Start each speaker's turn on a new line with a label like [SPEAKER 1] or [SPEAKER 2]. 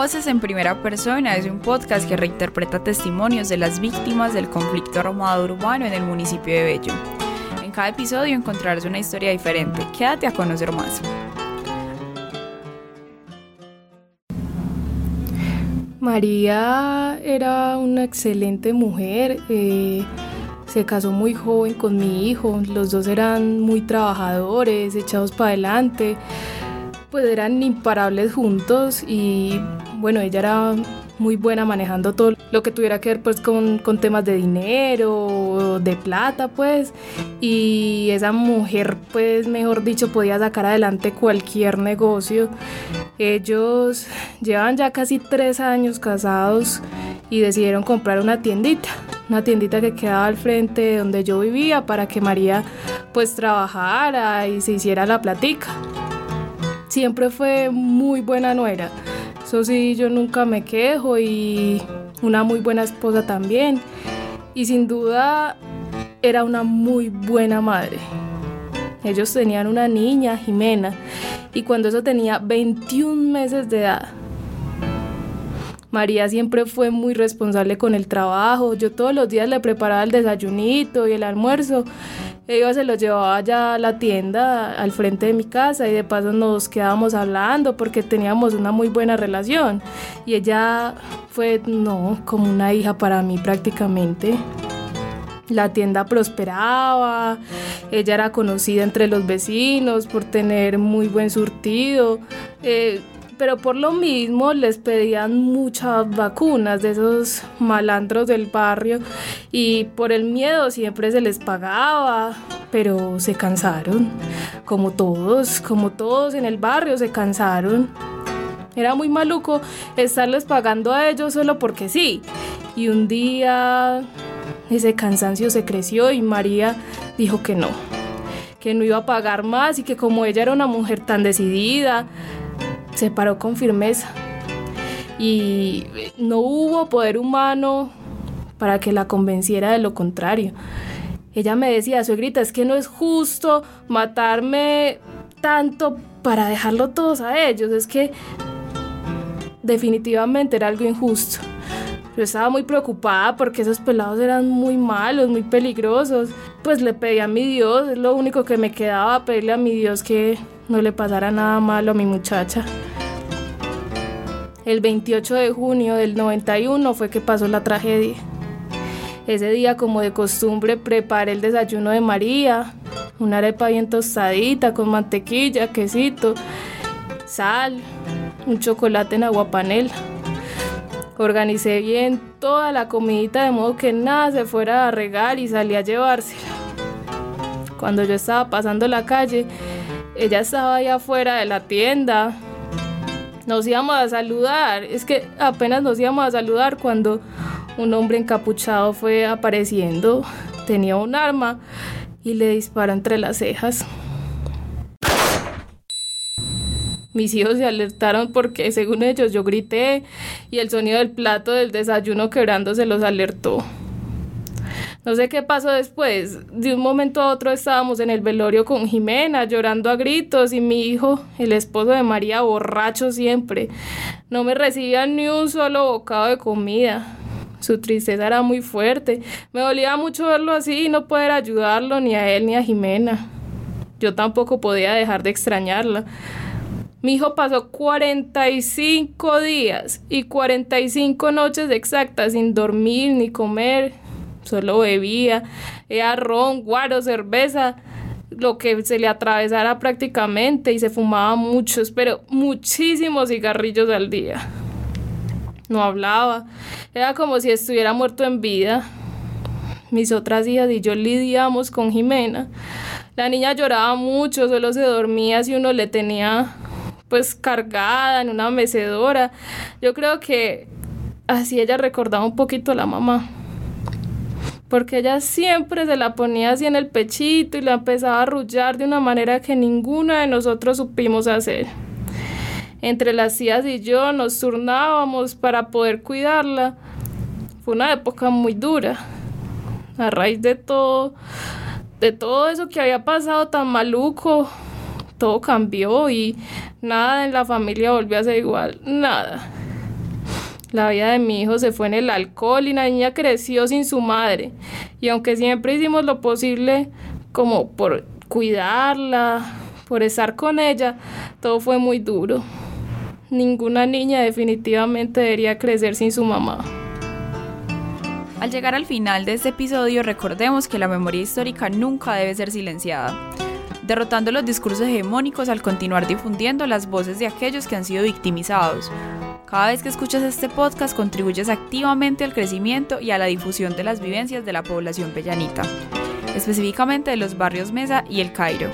[SPEAKER 1] Voces en Primera Persona es un podcast que reinterpreta testimonios de las víctimas del conflicto armado urbano en el municipio de Bello. En cada episodio encontrarás una historia diferente. Quédate a conocer más.
[SPEAKER 2] María era una excelente mujer. Eh, se casó muy joven con mi hijo. Los dos eran muy trabajadores, echados para adelante pues eran imparables juntos y bueno, ella era muy buena manejando todo lo que tuviera que ver pues con, con temas de dinero, de plata pues y esa mujer pues mejor dicho podía sacar adelante cualquier negocio. Ellos llevan ya casi tres años casados y decidieron comprar una tiendita, una tiendita que quedaba al frente de donde yo vivía para que María pues trabajara y se hiciera la platica siempre fue muy buena nuera. Eso sí, yo nunca me quejo y una muy buena esposa también. Y sin duda era una muy buena madre. Ellos tenían una niña, Jimena, y cuando eso tenía 21 meses de edad. María siempre fue muy responsable con el trabajo. Yo todos los días le preparaba el desayunito y el almuerzo ella se lo llevaba allá a la tienda al frente de mi casa y de paso nos quedábamos hablando porque teníamos una muy buena relación y ella fue, no, como una hija para mí prácticamente. La tienda prosperaba, ella era conocida entre los vecinos por tener muy buen surtido. Eh, pero por lo mismo les pedían muchas vacunas de esos malandros del barrio y por el miedo siempre se les pagaba, pero se cansaron, como todos, como todos en el barrio se cansaron. Era muy maluco estarles pagando a ellos solo porque sí. Y un día ese cansancio se creció y María dijo que no, que no iba a pagar más y que como ella era una mujer tan decidida, se paró con firmeza y no hubo poder humano para que la convenciera de lo contrario. Ella me decía, suegrita, es que no es justo matarme tanto para dejarlo todos a ellos, es que definitivamente era algo injusto. Yo estaba muy preocupada porque esos pelados eran muy malos, muy peligrosos. Pues le pedí a mi Dios, es lo único que me quedaba, pedirle a mi Dios que no le pasara nada malo a mi muchacha. El 28 de junio del 91 fue que pasó la tragedia. Ese día, como de costumbre, preparé el desayuno de María, una arepa bien tostadita con mantequilla, quesito, sal, un chocolate en agua panela. Organicé bien toda la comidita de modo que nada se fuera a regar y salí a llevársela. Cuando yo estaba pasando la calle, ella estaba allá afuera de la tienda. Nos íbamos a saludar. Es que apenas nos íbamos a saludar cuando un hombre encapuchado fue apareciendo. Tenía un arma y le disparó entre las cejas. Mis hijos se alertaron porque según ellos yo grité y el sonido del plato del desayuno quebrándose los alertó. No sé qué pasó después. De un momento a otro estábamos en el velorio con Jimena, llorando a gritos, y mi hijo, el esposo de María, borracho siempre. No me recibía ni un solo bocado de comida. Su tristeza era muy fuerte. Me dolía mucho verlo así y no poder ayudarlo ni a él ni a Jimena. Yo tampoco podía dejar de extrañarla. Mi hijo pasó 45 días y 45 noches exactas sin dormir ni comer solo bebía, era ron, guaro, cerveza, lo que se le atravesara prácticamente y se fumaba muchos, pero muchísimos cigarrillos al día. No hablaba, era como si estuviera muerto en vida. Mis otras hijas y yo lidiamos con Jimena. La niña lloraba mucho, solo se dormía si uno le tenía pues cargada en una mecedora. Yo creo que así ella recordaba un poquito a la mamá porque ella siempre se la ponía así en el pechito y la empezaba a arrullar de una manera que ninguno de nosotros supimos hacer. Entre las tías y yo nos turnábamos para poder cuidarla. Fue una época muy dura. A raíz de todo, de todo eso que había pasado tan maluco, todo cambió y nada en la familia volvió a ser igual, nada. La vida de mi hijo se fue en el alcohol y la niña creció sin su madre. Y aunque siempre hicimos lo posible como por cuidarla, por estar con ella, todo fue muy duro. Ninguna niña definitivamente debería crecer sin su mamá.
[SPEAKER 1] Al llegar al final de este episodio, recordemos que la memoria histórica nunca debe ser silenciada, derrotando los discursos hegemónicos al continuar difundiendo las voces de aquellos que han sido victimizados, cada vez que escuchas este podcast contribuyes activamente al crecimiento y a la difusión de las vivencias de la población pellanita, específicamente de los barrios Mesa y El Cairo.